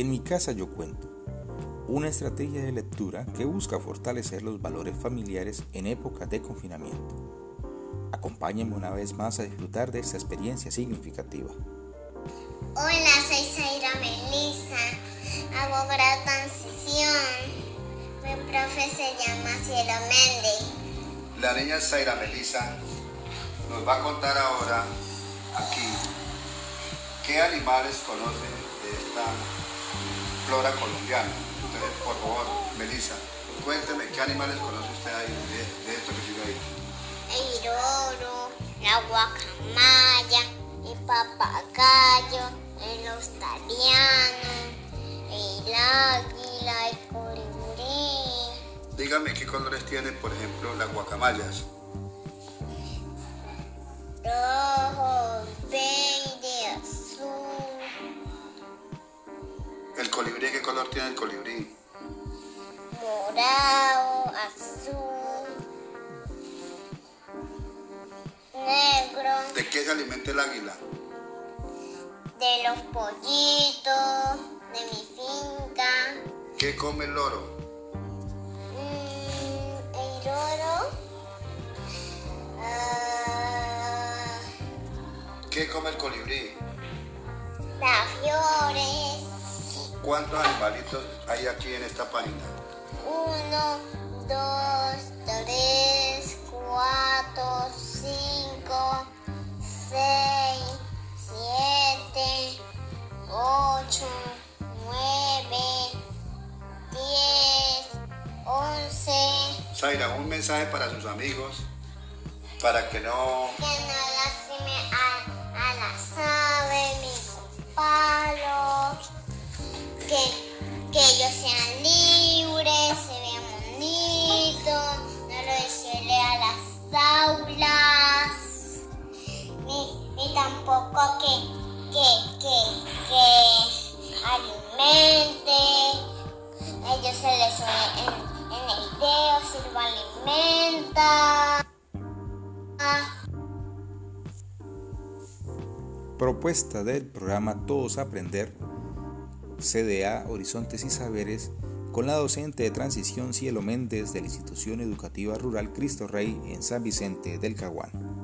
En mi casa yo cuento, una estrategia de lectura que busca fortalecer los valores familiares en épocas de confinamiento. Acompáñenme una vez más a disfrutar de esta experiencia significativa. Hola, soy Zaira Melissa, hago grado transición. Mi profe se llama Cielo Méndez. La niña Zaira Melissa nos va a contar ahora aquí qué animales conocen de esta flora colombiana. Entonces, por favor, Melissa, cuénteme qué animales conoce usted ahí, de, esto que sigue ahí. El loro, la guacamaya, el papagayo, el australiano, el águila, el colibrí. Dígame qué colores tienen, por ejemplo, las guacamayas. Rojo, color tiene el colibrí? Morado, azul, negro. ¿De qué se alimenta el águila? De los pollitos, de mi finca. ¿Qué come el loro? Mm, el loro. ah, ¿Qué come el colibrí? ¿Cuántos animalitos hay aquí en esta página? Uno, dos, tres, cuatro, cinco, seis, siete, ocho, nueve, diez, once. Zaira, un mensaje para sus amigos, para que no... Que no Que, que ellos sean libres, se vean bonitos, no lo desele a las aulas. Ni, ni tampoco que, que, que, que alimente. Ellos se les sube en, en el dedo si lo alimenta. Propuesta del programa Todos Aprender, CDA Horizontes y Saberes, con la docente de transición Cielo Méndez de la Institución Educativa Rural Cristo Rey en San Vicente del Caguán.